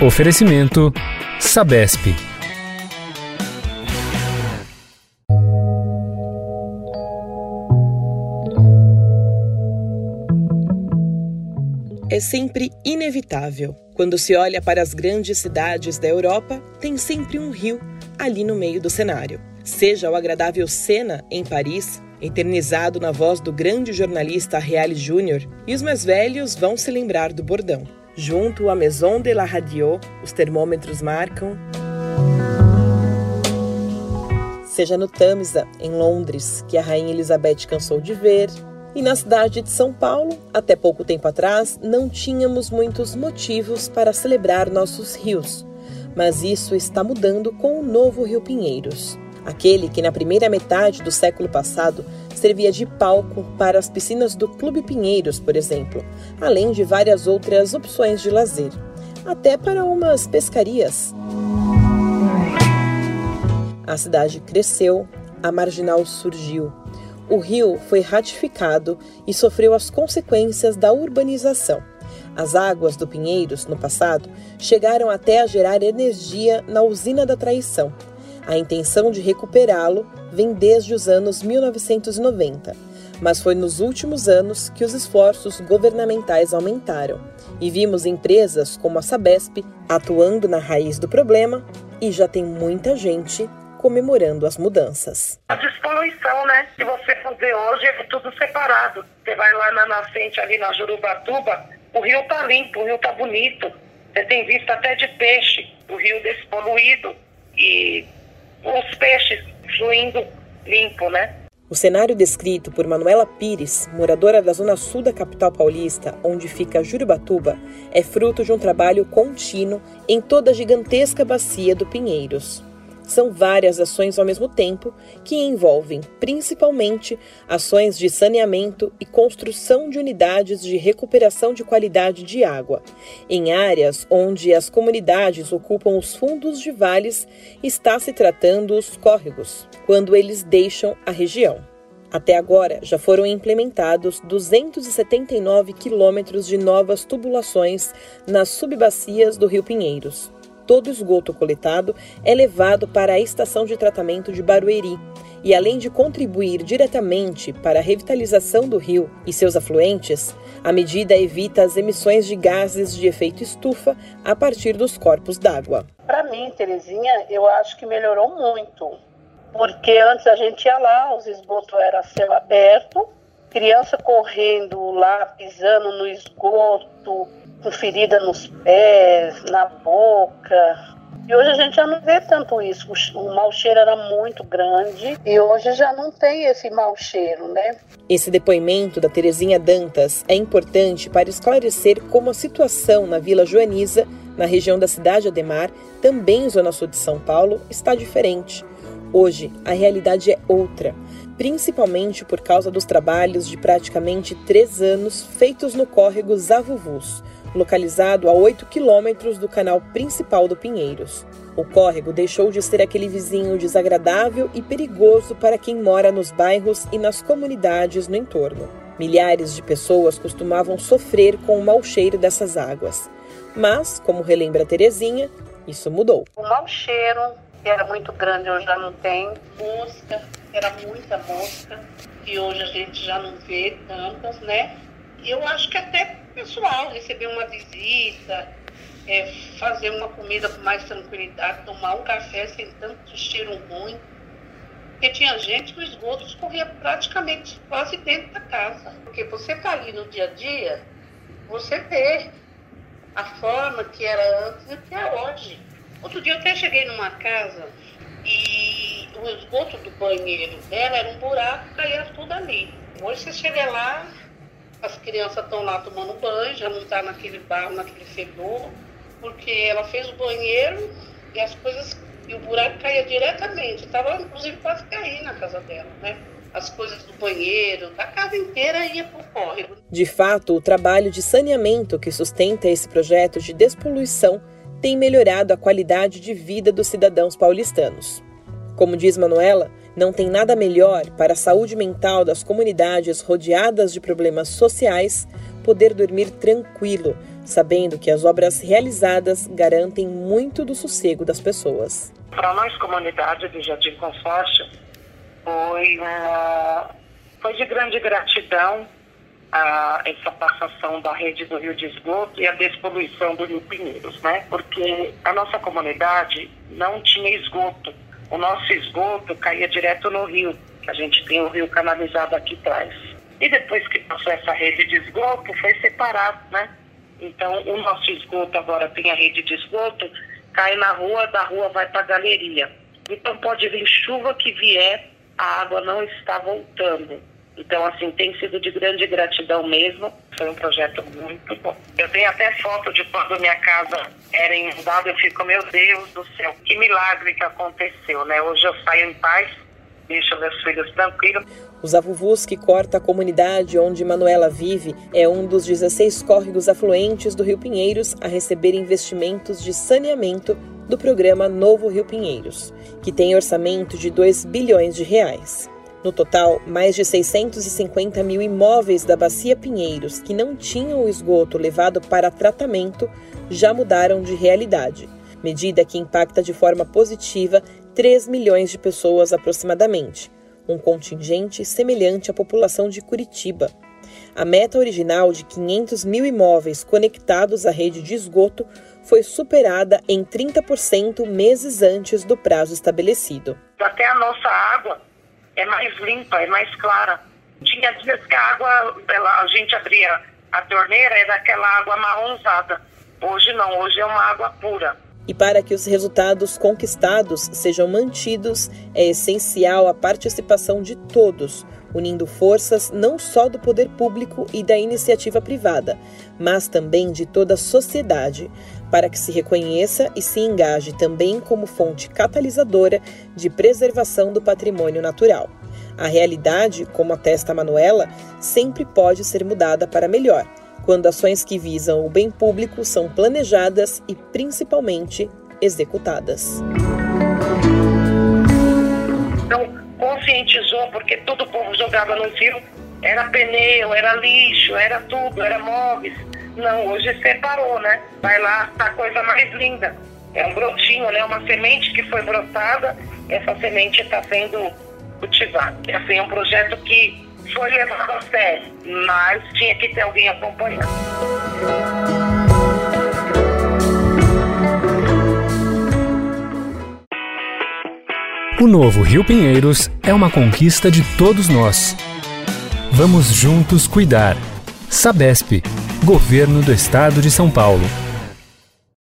Oferecimento Sabesp. É sempre inevitável. Quando se olha para as grandes cidades da Europa, tem sempre um rio ali no meio do cenário. Seja o agradável Sena, em Paris, eternizado na voz do grande jornalista Reale Júnior, e os mais velhos vão se lembrar do bordão. Junto à Maison de la Radio, os termômetros marcam. Seja no Tamisa, em Londres, que a Rainha Elizabeth cansou de ver, e na cidade de São Paulo, até pouco tempo atrás, não tínhamos muitos motivos para celebrar nossos rios, mas isso está mudando com o novo Rio Pinheiros aquele que na primeira metade do século passado servia de palco para as piscinas do Clube Pinheiros, por exemplo, além de várias outras opções de lazer, até para umas pescarias. A cidade cresceu, a marginal surgiu. O rio foi ratificado e sofreu as consequências da urbanização. As águas do Pinheiros, no passado, chegaram até a gerar energia na usina da traição, a intenção de recuperá-lo vem desde os anos 1990, mas foi nos últimos anos que os esforços governamentais aumentaram e vimos empresas como a Sabesp atuando na raiz do problema e já tem muita gente comemorando as mudanças. A despoluição, né? Se você fazer hoje, é tudo separado. Você vai lá na nascente, ali na Jurubatuba, o rio tá limpo, o rio tá bonito. Você tem vista até de peixe, o rio despoluído. E os peixes fluindo limpo, né? O cenário descrito por Manuela Pires, moradora da zona sul da capital paulista, onde fica Jurubatuba, é fruto de um trabalho contínuo em toda a gigantesca bacia do Pinheiros. São várias ações ao mesmo tempo que envolvem, principalmente, ações de saneamento e construção de unidades de recuperação de qualidade de água, em áreas onde as comunidades ocupam os fundos de vales, está se tratando os córregos, quando eles deixam a região. Até agora, já foram implementados 279 quilômetros de novas tubulações nas subbacias do Rio Pinheiros todo o esgoto coletado é levado para a estação de tratamento de Barueri e, além de contribuir diretamente para a revitalização do rio e seus afluentes, a medida evita as emissões de gases de efeito estufa a partir dos corpos d'água. Para mim, Terezinha, eu acho que melhorou muito, porque antes a gente ia lá, os esgotos eram céu aberto, criança correndo lá, pisando no esgoto, com ferida nos pés, na boca. E hoje a gente já não vê tanto isso. O mau cheiro era muito grande e hoje já não tem esse mau cheiro, né? Esse depoimento da Terezinha Dantas é importante para esclarecer como a situação na Vila Joaniza, na região da cidade Ademar, também zona sul de São Paulo, está diferente. Hoje, a realidade é outra, principalmente por causa dos trabalhos de praticamente três anos feitos no córrego Zavuvus, localizado a 8 quilômetros do canal principal do Pinheiros. O córrego deixou de ser aquele vizinho desagradável e perigoso para quem mora nos bairros e nas comunidades no entorno. Milhares de pessoas costumavam sofrer com o mau cheiro dessas águas. Mas, como relembra Terezinha, isso mudou. O mau cheiro, era muito grande, hoje já não tem. Mosca, era muita mosca, e hoje a gente já não vê tantas, né? Eu acho que até pessoal, receber uma visita, é, fazer uma comida com mais tranquilidade, tomar um café sem tanto cheiro ruim. Porque tinha gente que o esgoto escorria praticamente quase dentro da casa. Porque você está ali no dia a dia, você vê a forma que era antes e que é hoje. Outro dia eu até cheguei numa casa e o esgoto do banheiro dela era um buraco, caía tudo ali. Hoje você chega lá, as crianças estão lá tomando banho, já não está naquele barro, naquele fedor, porque ela fez o banheiro e as coisas, e o buraco caía diretamente. Estava, inclusive, quase caindo na casa dela, né? As coisas do banheiro, da casa inteira ia para o córrego. De fato, o trabalho de saneamento que sustenta esse projeto de despoluição tem melhorado a qualidade de vida dos cidadãos paulistanos. Como diz Manuela, não tem nada melhor para a saúde mental das comunidades rodeadas de problemas sociais poder dormir tranquilo, sabendo que as obras realizadas garantem muito do sossego das pessoas. Para nós, comunidade do Jardim Consórcio, foi, uma, foi de grande gratidão a, essa passação da rede do Rio de Esgoto e a despoluição do Rio Pinheiros, né? Porque a nossa comunidade não tinha esgoto. O nosso esgoto caía direto no rio, que a gente tem o rio canalizado aqui atrás. E depois que passou essa rede de esgoto, foi separado, né? Então, o nosso esgoto agora tem a rede de esgoto, cai na rua, da rua vai para a galeria. Então, pode vir chuva que vier, a água não está voltando. Então, assim, tem sido de grande gratidão mesmo. Foi um projeto muito bom. Eu tenho até foto de quando minha casa era inundada. Eu fico, meu Deus do céu, que milagre que aconteceu, né? Hoje eu saio em paz, deixo meus filhos tranquilos. Os Avuvus, que corta a comunidade onde Manuela vive, é um dos 16 córregos afluentes do Rio Pinheiros a receber investimentos de saneamento do programa Novo Rio Pinheiros, que tem orçamento de 2 bilhões de reais. No total, mais de 650 mil imóveis da Bacia Pinheiros que não tinham o esgoto levado para tratamento já mudaram de realidade, medida que impacta de forma positiva 3 milhões de pessoas aproximadamente, um contingente semelhante à população de Curitiba. A meta original de 500 mil imóveis conectados à rede de esgoto foi superada em 30% meses antes do prazo estabelecido. Até a nossa água é mais limpa, é mais clara. Tinha dias que a água, ela, a gente abria a torneira, era aquela água marronzada. Hoje não, hoje é uma água pura. E para que os resultados conquistados sejam mantidos, é essencial a participação de todos, unindo forças não só do poder público e da iniciativa privada, mas também de toda a sociedade, para que se reconheça e se engaje também como fonte catalisadora de preservação do patrimônio natural. A realidade, como atesta Manuela, sempre pode ser mudada para melhor quando ações que visam o bem público são planejadas e principalmente executadas. Conscientizou, porque todo o povo jogava no rio, era pneu, era lixo, era tudo, era móveis. Não, hoje separou, né? Vai lá, tá a coisa mais linda. É um brotinho, né? Uma semente que foi brotada, essa semente está sendo cultivada. É assim, um projeto que foi levado a sério, mas tinha que ter alguém acompanhando. O novo Rio Pinheiros é uma conquista de todos nós. Vamos juntos cuidar. Sabesp, Governo do Estado de São Paulo.